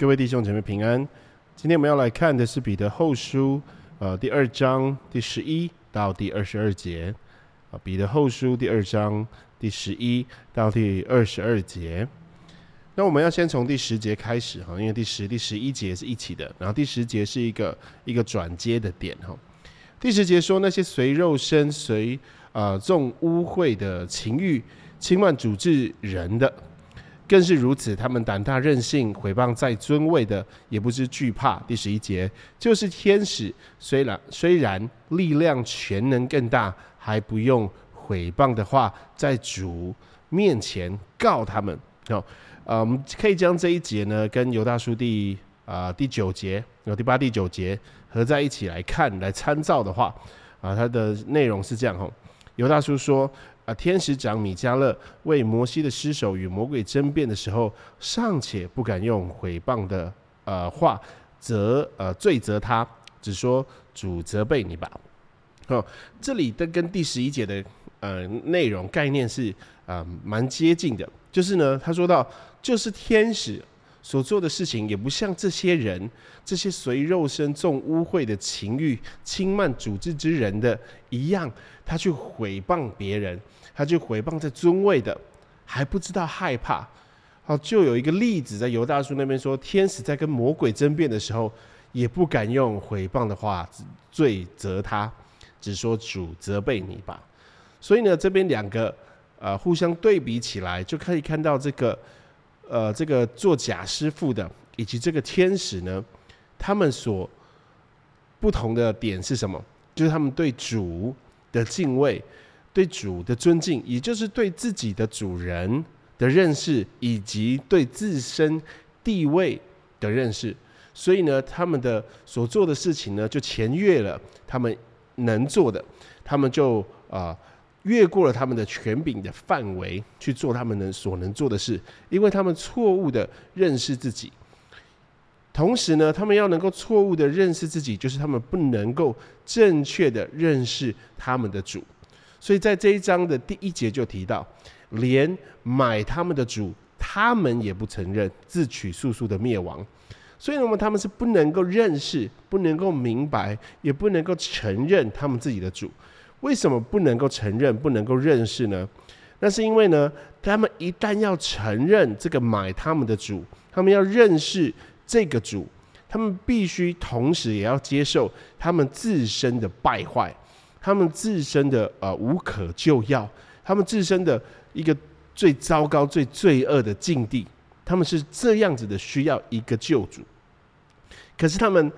各位弟兄姐妹平安。今天我们要来看的是彼得后书，呃，第二章第十一到第二十二节。啊，彼得后书第二章第十一到第二十二节。那我们要先从第十节开始哈，因为第十、第十一节是一起的，然后第十节是一个一个转接的点哈。第十节说那些随肉身、随呃重污秽的情欲轻慢主治人的。更是如此，他们胆大任性，毁谤在尊位的，也不知惧怕。第十一节，就是天使，虽然虽然力量全能更大，还不用毁谤的话，在主面前告他们。哦，呃，我们可以将这一节呢，跟犹大书第啊第九节，有第八、第九节合在一起来看，来参照的话，啊，它的内容是这样哈。犹大书说。啊，天使长米迦勒为摩西的尸首与魔鬼争辩的时候，尚且不敢用毁谤的呃话责呃罪责他，只说主责备你吧。哦，这里的跟第十一节的呃内容概念是啊蛮接近的，就是呢，他说到就是天使。所做的事情也不像这些人，这些随肉身重污秽的情欲轻慢主治之人的一样，他去毁谤别人，他去毁谤在尊位的，还不知道害怕。好，就有一个例子在犹大叔那边说，天使在跟魔鬼争辩的时候，也不敢用毁谤的话罪责他，只说主责备你吧。所以呢，这边两个呃互相对比起来，就可以看到这个。呃，这个做假师傅的以及这个天使呢，他们所不同的点是什么？就是他们对主的敬畏、对主的尊敬，也就是对自己的主人的认识，以及对自身地位的认识。所以呢，他们的所做的事情呢，就前越了他们能做的，他们就啊。越过了他们的权柄的范围去做他们能所能做的事，因为他们错误的认识自己。同时呢，他们要能够错误的认识自己，就是他们不能够正确的认识他们的主。所以在这一章的第一节就提到，连买他们的主，他们也不承认，自取速速的灭亡。所以呢他们是不能够认识，不能够明白，也不能够承认他们自己的主。为什么不能够承认、不能够认识呢？那是因为呢，他们一旦要承认这个买他们的主，他们要认识这个主，他们必须同时也要接受他们自身的败坏，他们自身的呃无可救药，他们自身的一个最糟糕、最罪恶的境地，他们是这样子的，需要一个救主。可是他们。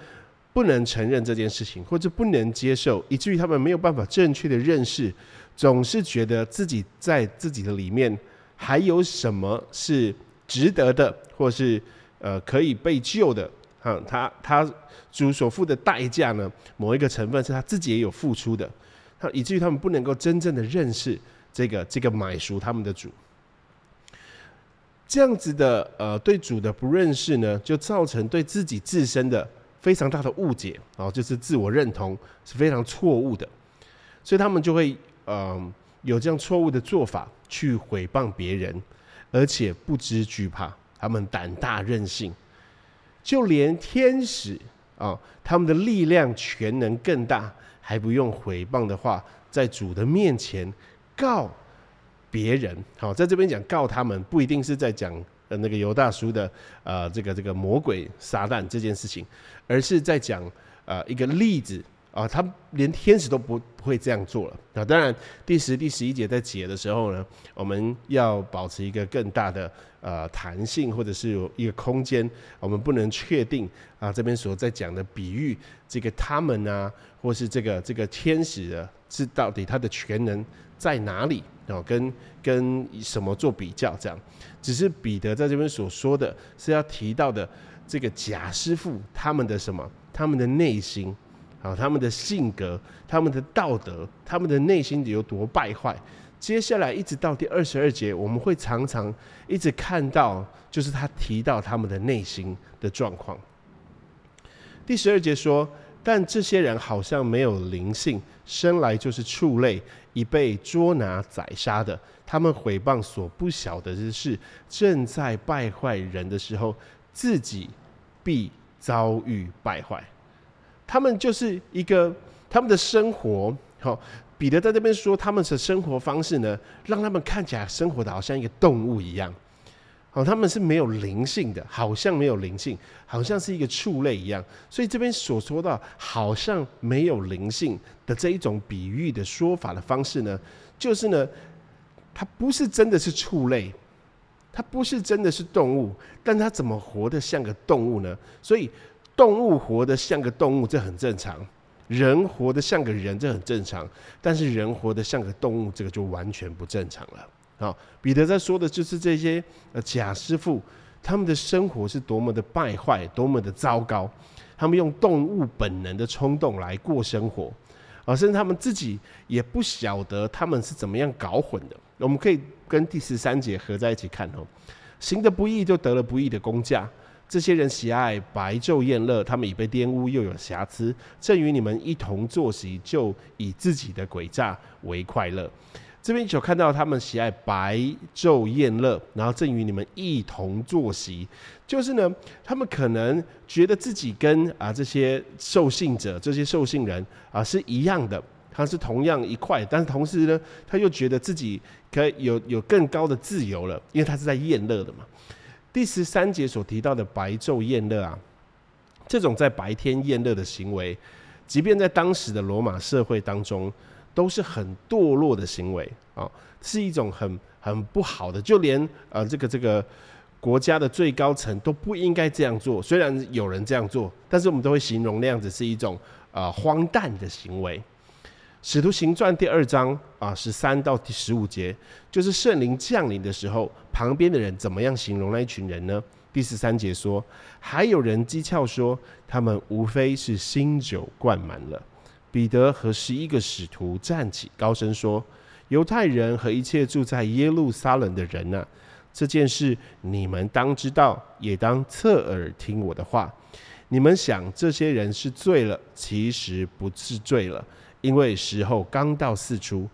不能承认这件事情，或者不能接受，以至于他们没有办法正确的认识，总是觉得自己在自己的里面还有什么是值得的，或是呃可以被救的。哈，他他主所付的代价呢，某一个成分是他自己也有付出的，他以至于他们不能够真正的认识这个这个买赎他们的主。这样子的呃对主的不认识呢，就造成对自己自身的。非常大的误解啊，就是自我认同是非常错误的，所以他们就会嗯有这样错误的做法去毁谤别人，而且不知惧怕，他们胆大任性，就连天使啊，他们的力量全能更大，还不用毁谤的话，在主的面前告别人。好，在这边讲告他们，不一定是在讲。呃，那个犹大叔的呃，这个这个魔鬼撒旦这件事情，而是在讲呃一个例子啊，他连天使都不不会这样做了啊。当然，第十、第十一节在解的时候呢，我们要保持一个更大的呃弹性，或者是有一个空间，我们不能确定啊这边所在讲的比喻，这个他们啊，或是这个这个天使的，是到底他的全能在哪里？哦，跟跟什么做比较？这样，只是彼得在这边所说的是要提到的这个假师傅他们的什么？他们的内心，啊，他们的性格，他们的道德，他们的内心有多败坏？接下来一直到第二十二节，我们会常常一直看到，就是他提到他们的内心的状况。第十二节说。但这些人好像没有灵性，生来就是畜类，已被捉拿宰杀的。他们毁谤所不晓得的是，正在败坏人的时候，自己必遭遇败坏。他们就是一个他们的生活，好，彼得在那边说他们的生活方式呢，让他们看起来生活的好像一个动物一样。哦，他们是没有灵性的，好像没有灵性，好像是一个畜类一样。所以这边所说到好像没有灵性的这一种比喻的说法的方式呢，就是呢，它不是真的是畜类，它不是真的是动物，但它怎么活得像个动物呢？所以动物活得像个动物，这很正常；人活得像个人，这很正常。但是人活得像个动物，这个就完全不正常了。彼得在说的就是这些呃假师傅，他们的生活是多么的败坏，多么的糟糕。他们用动物本能的冲动来过生活，啊，甚至他们自己也不晓得他们是怎么样搞混的。我们可以跟第十三节合在一起看哦。行的不义，就得了不义的工价。这些人喜爱白昼宴乐，他们已被玷污，又有瑕疵。正与你们一同坐席，就以自己的诡诈为快乐。这边就看到他们喜爱白昼宴乐，然后正与你们一同坐席，就是呢，他们可能觉得自己跟啊这些受信者、这些受信人啊是一样的，他是同样一块，但是同时呢，他又觉得自己可以有有更高的自由了，因为他是在宴乐的嘛。第十三节所提到的白昼宴乐啊，这种在白天宴乐的行为，即便在当时的罗马社会当中。都是很堕落的行为啊，是一种很很不好的，就连呃这个这个国家的最高层都不应该这样做。虽然有人这样做，但是我们都会形容那样子是一种呃荒诞的行为。使徒行传第二章啊十三到第十五节，就是圣灵降临的时候，旁边的人怎么样形容那一群人呢？第十三节说，还有人讥诮说，他们无非是新酒灌满了。彼得和十一个使徒站起，高声说：“犹太人和一切住在耶路撒冷的人呐，这件事你们当知道，也当侧耳听我的话。你们想这些人是醉了，其实不是醉了，因为时候刚到四出。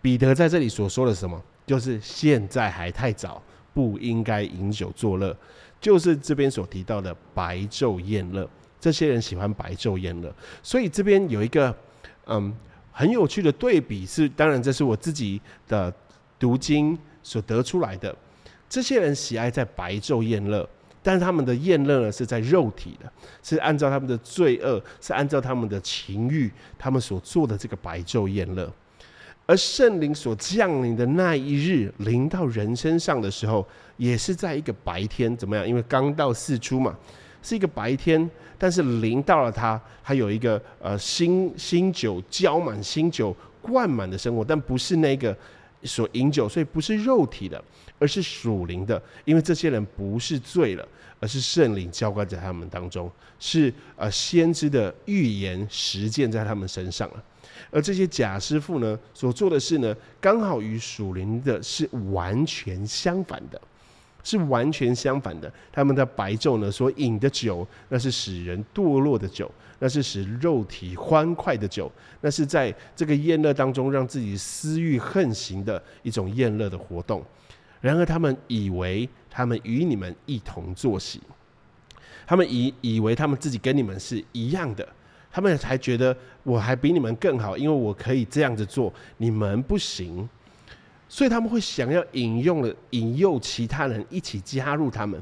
彼得在这里所说的什么，就是现在还太早，不应该饮酒作乐，就是这边所提到的白昼宴乐。”这些人喜欢白昼宴乐，所以这边有一个嗯很有趣的对比是，当然这是我自己的读经所得出来的。这些人喜爱在白昼宴乐，但是他们的宴乐呢是在肉体的，是按照他们的罪恶，是按照他们的情欲，他们所做的这个白昼宴乐。而圣灵所降临的那一日临到人身上的时候，也是在一个白天，怎么样？因为刚到四初嘛。是一个白天，但是临到了他，还有一个呃新新酒浇满新酒灌满的生活，但不是那个所饮酒，所以不是肉体的，而是属灵的，因为这些人不是醉了，而是圣灵浇灌在他们当中，是呃先知的预言实践在他们身上了，而这些假师傅呢所做的事呢，刚好与属灵的是完全相反的。是完全相反的。他们的白昼呢，所饮的酒，那是使人堕落的酒，那是使肉体欢快的酒，那是在这个宴乐当中让自己私欲横行的一种宴乐的活动。然而，他们以为他们与你们一同作息，他们以以为他们自己跟你们是一样的，他们才觉得我还比你们更好，因为我可以这样子做，你们不行。所以他们会想要引用了引诱其他人一起加入他们，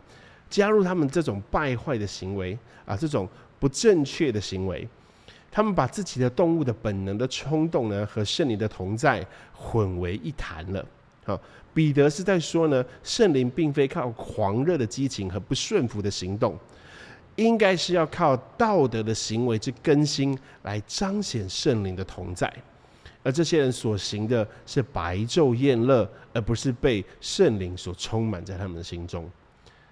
加入他们这种败坏的行为啊，这种不正确的行为。他们把自己的动物的本能的冲动呢，和圣灵的同在混为一谈了。好，彼得是在说呢，圣灵并非靠狂热的激情和不顺服的行动，应该是要靠道德的行为之更新来彰显圣灵的同在。而这些人所行的是白昼宴乐，而不是被圣灵所充满在他们的心中。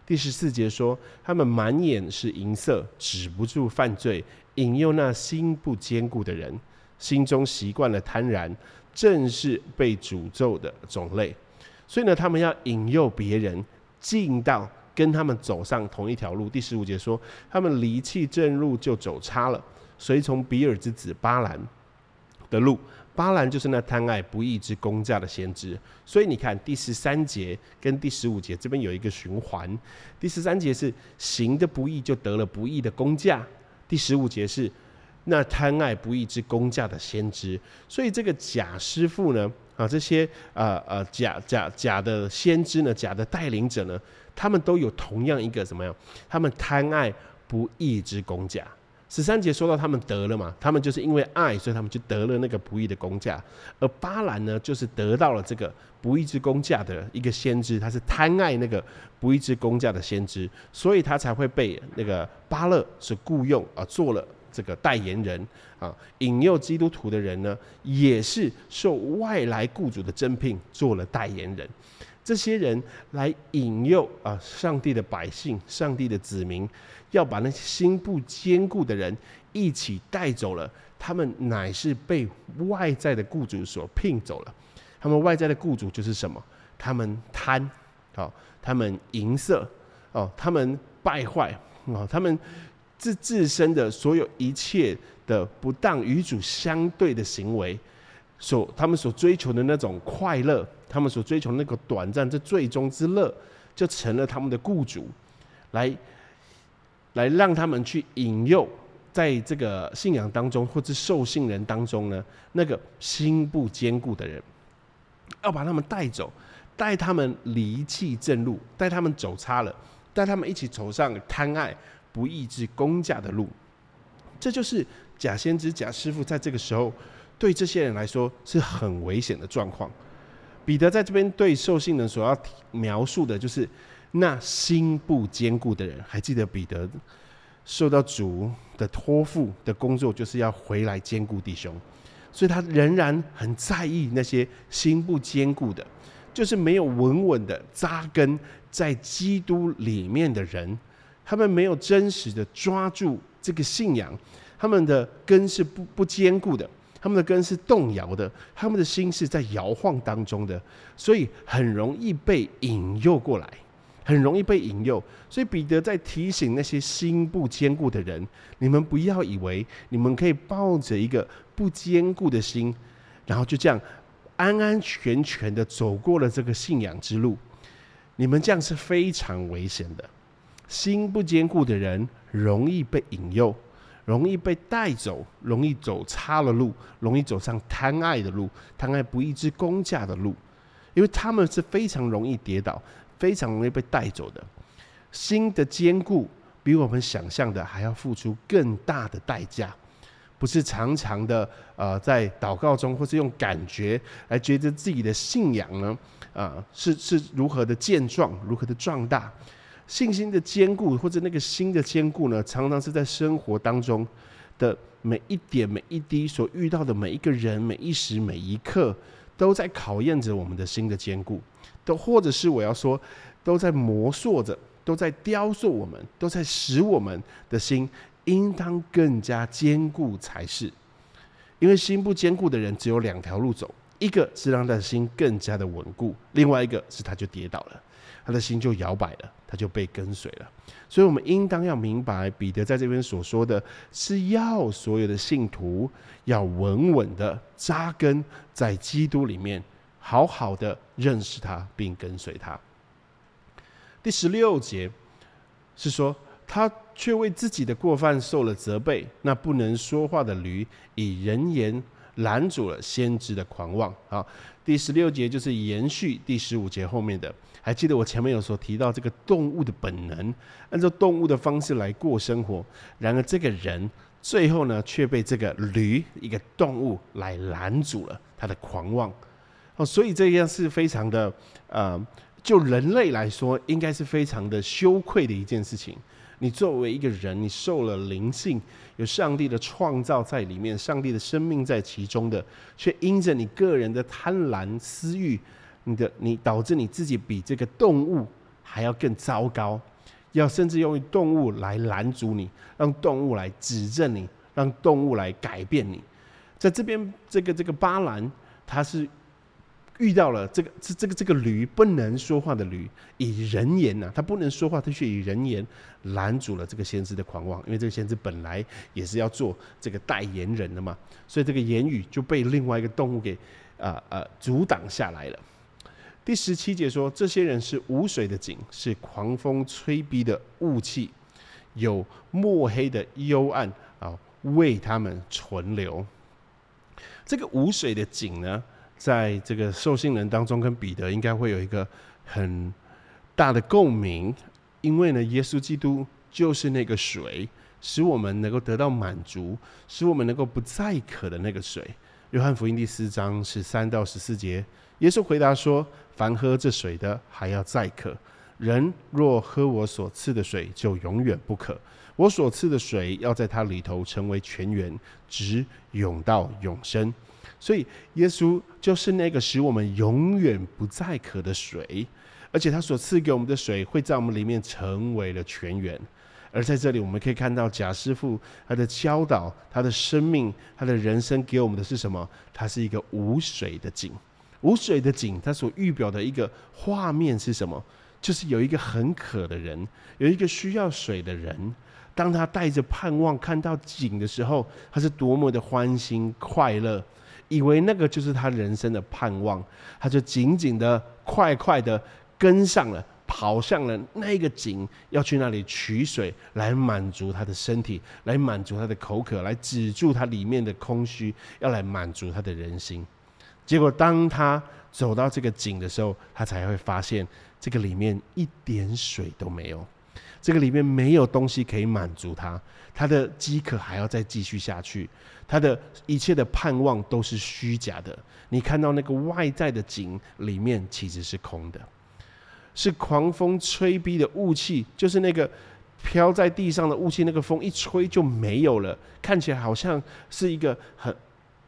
第十四节说，他们满眼是银色，止不住犯罪，引诱那心不坚固的人，心中习惯了贪婪，正是被诅咒的种类。所以呢，他们要引诱别人进到跟他们走上同一条路。第十五节说，他们离弃正路就走差了，随从比尔之子巴兰的路。巴兰就是那贪爱不义之公价的先知。所以你看第十三节跟第十五节这边有一个循环。第十三节是行的不义就得了不义的公价，第十五节是那贪爱不义之公价的先知。所以这个假师傅呢，啊，这些呃呃假假假的先知呢，假的带领者呢，他们都有同样一个怎么样？他们贪爱不义之公价。十三节说到他们得了嘛，他们就是因为爱，所以他们就得了那个不义的工价。而巴兰呢，就是得到了这个不义之工价的一个先知，他是贪爱那个不义之工价的先知，所以他才会被那个巴勒是雇佣啊，做了这个代言人啊，引诱基督徒的人呢，也是受外来雇主的征聘做了代言人。这些人来引诱啊，上帝的百姓，上帝的子民，要把那些心不坚固的人一起带走了。他们乃是被外在的雇主所聘走了。他们外在的雇主就是什么？他们贪，哦，他们淫色，哦，他们败坏，哦，他们自自身的所有一切的不当与主相对的行为，所他们所追求的那种快乐。他们所追求那个短暂，这最终之乐，就成了他们的雇主，来，来让他们去引诱，在这个信仰当中或者受信人当中呢，那个心不坚固的人，要把他们带走，带他们离弃正路，带他们走差了，带他们一起走上贪爱不义之公价的路，这就是假先知、假师傅在这个时候对这些人来说是很危险的状况。彼得在这边对受信人所要描述的，就是那心不坚固的人。还记得彼得受到主的托付的工作，就是要回来兼顾弟兄，所以他仍然很在意那些心不坚固的，就是没有稳稳的扎根在基督里面的人，他们没有真实的抓住这个信仰，他们的根是不不坚固的。他们的根是动摇的，他们的心是在摇晃当中的，所以很容易被引诱过来，很容易被引诱。所以彼得在提醒那些心不坚固的人：你们不要以为你们可以抱着一个不坚固的心，然后就这样安安全全的走过了这个信仰之路。你们这样是非常危险的。心不坚固的人容易被引诱。容易被带走，容易走差了路，容易走上贪爱的路，贪爱不义之公价的路，因为他们是非常容易跌倒，非常容易被带走的。心的坚固比我们想象的还要付出更大的代价，不是常常的呃在祷告中或是用感觉来觉得自己的信仰呢啊是是如何的健壮，如何的壮大。信心的坚固，或者那个心的坚固呢，常常是在生活当中的每一点、每一滴所遇到的每一个人、每一时、每一刻，都在考验着我们的心的坚固，都或者是我要说，都在磨塑着，都在雕塑我们，都在使我们的心应当更加坚固才是。因为心不坚固的人，只有两条路走：一个是让他的心更加的稳固，另外一个是他就跌倒了。他的心就摇摆了，他就被跟随了。所以，我们应当要明白，彼得在这边所说的是要所有的信徒要稳稳的扎根在基督里面，好好的认识他，并跟随他。第十六节是说，他却为自己的过犯受了责备。那不能说话的驴，以人言拦阻了先知的狂妄。啊，第十六节就是延续第十五节后面的。还记得我前面有所提到这个动物的本能，按照动物的方式来过生活。然而这个人最后呢，却被这个驴一个动物来拦阻了他的狂妄。哦，所以这样是非常的，呃，就人类来说，应该是非常的羞愧的一件事情。你作为一个人，你受了灵性，有上帝的创造在里面，上帝的生命在其中的，却因着你个人的贪婪私欲。你的你导致你自己比这个动物还要更糟糕，要甚至用动物来拦阻你，让动物来指正你，让动物来改变你。在这边，这个这个巴兰，他是遇到了这个这这个这个驴不能说话的驴，以人言呐，他不能说话，他却以人言拦阻了这个先知的狂妄，因为这个先知本来也是要做这个代言人的嘛，所以这个言语就被另外一个动物给啊啊阻挡下来了。第十七节说，这些人是无水的井，是狂风吹逼的雾气，有墨黑的幽暗啊为他们存留。这个无水的井呢？在这个受信人当中，跟彼得应该会有一个很大的共鸣，因为呢，耶稣基督就是那个水，使我们能够得到满足，使我们能够不再渴的那个水。约翰福音第四章十三到十四节，耶稣回答说：“凡喝这水的，还要再渴；人若喝我所赐的水，就永远不渴。我所赐的水，要在它里头成为泉源，直涌到永生。”所以，耶稣就是那个使我们永远不再渴的水，而且他所赐给我们的水会在我们里面成为了泉源。而在这里，我们可以看到贾师傅他的教导，他的生命，他的人生给我们的是什么？他是一个无水的井，无水的井，他所预表的一个画面是什么？就是有一个很渴的人，有一个需要水的人，当他带着盼望看到井的时候，他是多么的欢欣快乐。以为那个就是他人生的盼望，他就紧紧的、快快的跟上了，跑向了那个井，要去那里取水来满足他的身体，来满足他的口渴，来止住他里面的空虚，要来满足他的人心。结果当他走到这个井的时候，他才会发现这个里面一点水都没有，这个里面没有东西可以满足他，他的饥渴还要再继续下去。他的一切的盼望都是虚假的。你看到那个外在的景里面其实是空的，是狂风吹逼的雾气，就是那个飘在地上的雾气，那个风一吹就没有了，看起来好像是一个很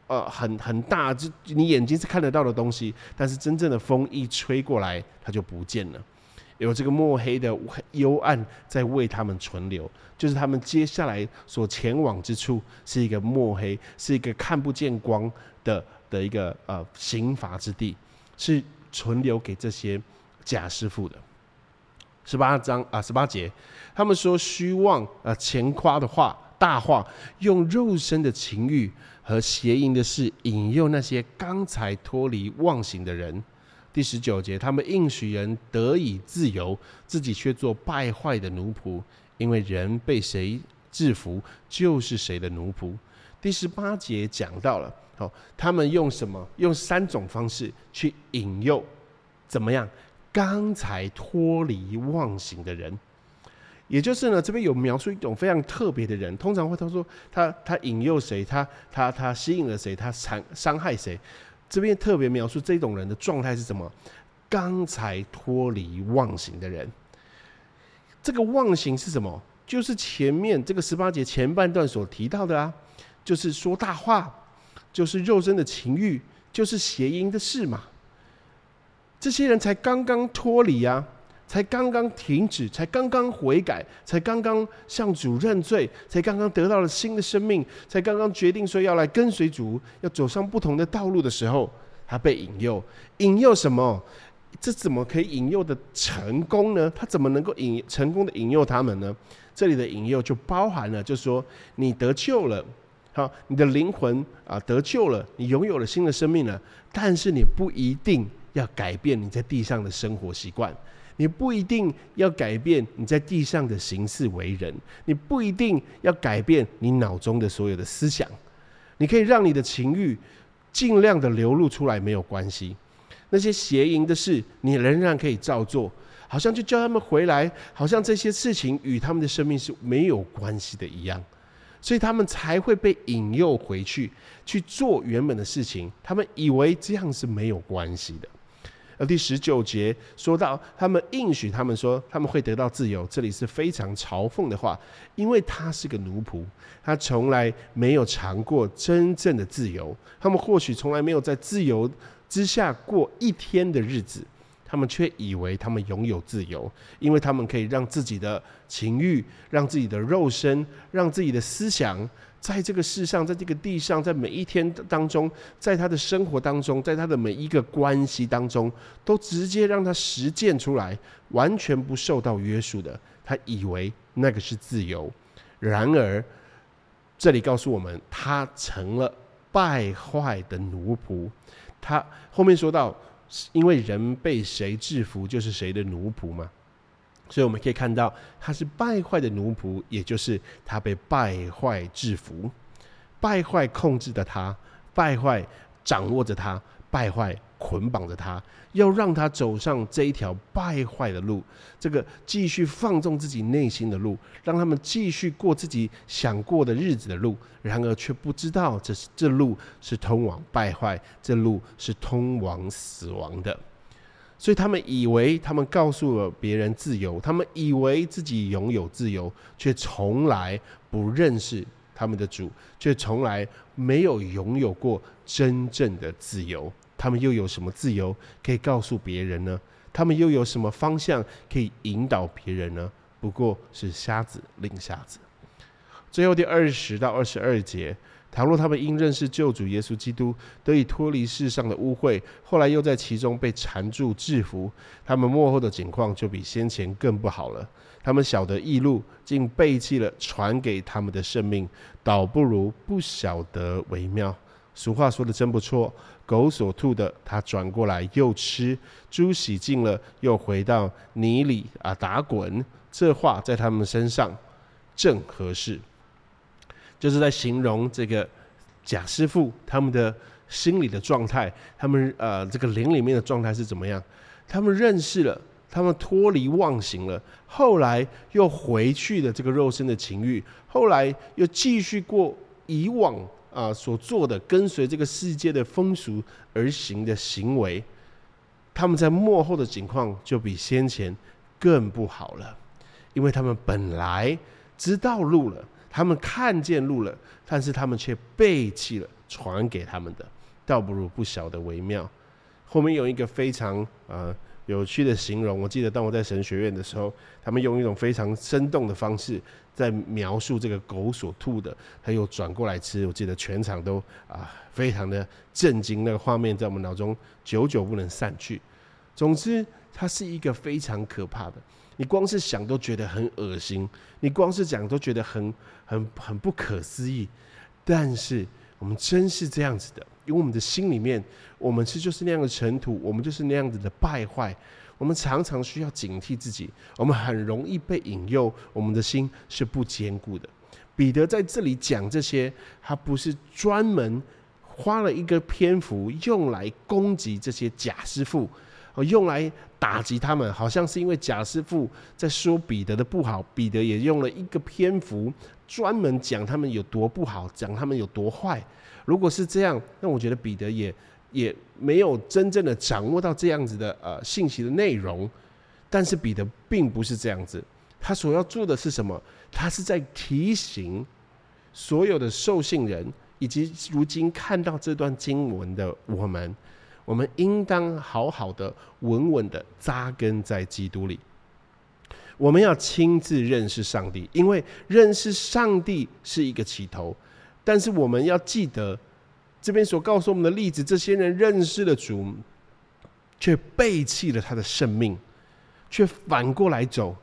呃很很大，就你眼睛是看得到的东西，但是真正的风一吹过来，它就不见了。有这个墨黑的幽暗在为他们存留，就是他们接下来所前往之处是一个墨黑，是一个看不见光的的一个呃刑罚之地，是存留给这些假师傅的。十八章啊，十八节，他们说虚妄啊、前夸的话、大话，用肉身的情欲和邪淫的事引诱那些刚才脱离妄行的人。第十九节，他们应许人得以自由，自己却做败坏的奴仆，因为人被谁制服，就是谁的奴仆。第十八节讲到了，好，他们用什么？用三种方式去引诱，怎么样？刚才脱离妄行的人，也就是呢，这边有描述一种非常特别的人，通常会他说他他引诱谁，他他他吸引了谁，他伤伤害谁。这边特别描述这种人的状态是什么？刚才脱离妄行的人，这个妄行是什么？就是前面这个十八节前半段所提到的啊，就是说大话，就是肉身的情欲，就是邪淫的事嘛。这些人才刚刚脱离啊。才刚刚停止，才刚刚悔改，才刚刚向主认罪，才刚刚得到了新的生命，才刚刚决定说要来跟随主，要走上不同的道路的时候，他被引诱，引诱什么？这怎么可以引诱的成功呢？他怎么能够引成功的引诱他们呢？这里的引诱就包含了，就是说你得救了，好，你的灵魂啊得救了，你拥有了新的生命了，但是你不一定要改变你在地上的生活习惯。你不一定要改变你在地上的行事为人，你不一定要改变你脑中的所有的思想，你可以让你的情欲尽量的流露出来，没有关系。那些邪淫的事，你仍然可以照做，好像就叫他们回来，好像这些事情与他们的生命是没有关系的一样，所以他们才会被引诱回去去做原本的事情，他们以为这样是没有关系的。而第十九节说到，他们应许他们说他们会得到自由，这里是非常嘲讽的话，因为他是个奴仆，他从来没有尝过真正的自由。他们或许从来没有在自由之下过一天的日子，他们却以为他们拥有自由，因为他们可以让自己的情欲、让自己的肉身、让自己的思想在这个世上，在这个地上，在每一天当中，在他的生活当中，在他的每一个关系当中，都直接让他实践出来，完全不受到约束的。他以为那个是自由，然而这里告诉我们，他成了败坏的奴仆。他后面说到，因为人被谁制服，就是谁的奴仆嘛。所以我们可以看到，他是败坏的奴仆，也就是他被败坏制服，败坏控制着他，败坏掌握着他，败坏捆绑着他，要让他走上这一条败坏的路，这个继续放纵自己内心的路，让他们继续过自己想过的日子的路，然而却不知道这是这路是通往败坏，这路是通往死亡的。所以他们以为他们告诉了别人自由，他们以为自己拥有自由，却从来不认识他们的主，却从来没有拥有过真正的自由。他们又有什么自由可以告诉别人呢？他们又有什么方向可以引导别人呢？不过是瞎子领瞎子。最后第二十到二十二节。倘若他们因认识救主耶稣基督，得以脱离世上的污秽，后来又在其中被缠住制服，他们幕后的景况就比先前更不好了。他们晓得异路，竟背弃了传给他们的生命，倒不如不晓得为妙。俗话说的真不错，狗所吐的，它转过来又吃；猪洗净了，又回到泥里啊打滚。这话在他们身上正合适。就是在形容这个贾师傅他们的心理的状态，他们呃这个灵里面的状态是怎么样？他们认识了，他们脱离妄行了，后来又回去的这个肉身的情欲，后来又继续过以往啊所做的跟随这个世界的风俗而行的行为，他们在幕后的情况就比先前更不好了，因为他们本来知道路了。他们看见路了，但是他们却背弃了传给他们的，倒不如不晓得为妙。后面有一个非常呃有趣的形容，我记得当我在神学院的时候，他们用一种非常生动的方式在描述这个狗所吐的，他又转过来吃。我记得全场都啊非常的震惊，那个画面在我们脑中久久不能散去。总之，它是一个非常可怕的。你光是想都觉得很恶心，你光是讲都觉得很很很不可思议。但是我们真是这样子的，因为我们的心里面，我们是就是那样的尘土，我们就是那样子的败坏。我们常常需要警惕自己，我们很容易被引诱，我们的心是不坚固的。彼得在这里讲这些，他不是专门花了一个篇幅用来攻击这些假师傅。我用来打击他们，好像是因为贾师傅在说彼得的不好，彼得也用了一个篇幅专门讲他们有多不好，讲他们有多坏。如果是这样，那我觉得彼得也也没有真正的掌握到这样子的呃信息的内容。但是彼得并不是这样子，他所要做的是什么？他是在提醒所有的受信人，以及如今看到这段经文的我们。我们应当好好的、稳稳的扎根在基督里。我们要亲自认识上帝，因为认识上帝是一个起头。但是我们要记得，这边所告诉我们的例子，这些人认识了主，却背弃了他的生命，却反过来走，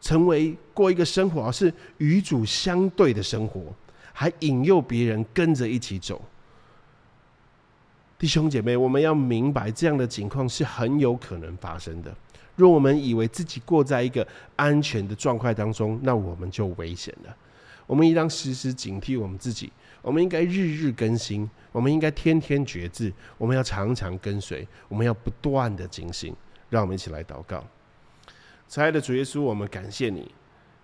成为过一个生活，而是与主相对的生活，还引诱别人跟着一起走。弟兄姐妹，我们要明白这样的情况是很有可能发生的。若我们以为自己过在一个安全的状态当中，那我们就危险了。我们应当时时警惕我们自己，我们应该日日更新，我们应该天天觉知，我们要常常跟随，我们要不断的警醒。让我们一起来祷告。亲爱的主耶稣，我们感谢你，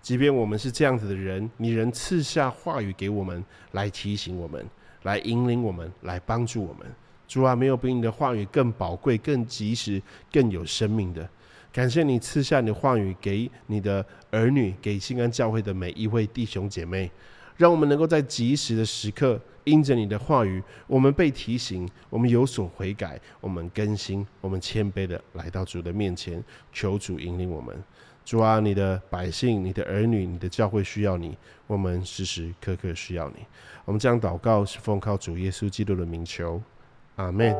即便我们是这样子的人，你仍赐下话语给我们，来提醒我们，来引领我们，来帮助我们。主啊，没有比你的话语更宝贵、更及时、更有生命的。感谢你赐下你的话语给你的儿女，给新安教会的每一位弟兄姐妹，让我们能够在及时的时刻，因着你的话语，我们被提醒，我们有所悔改，我们更新，我们谦卑的来到主的面前，求主引领我们。主啊，你的百姓、你的儿女、你的教会需要你，我们时时刻刻需要你。我们将祷告是奉靠主耶稣基督的名求，阿门。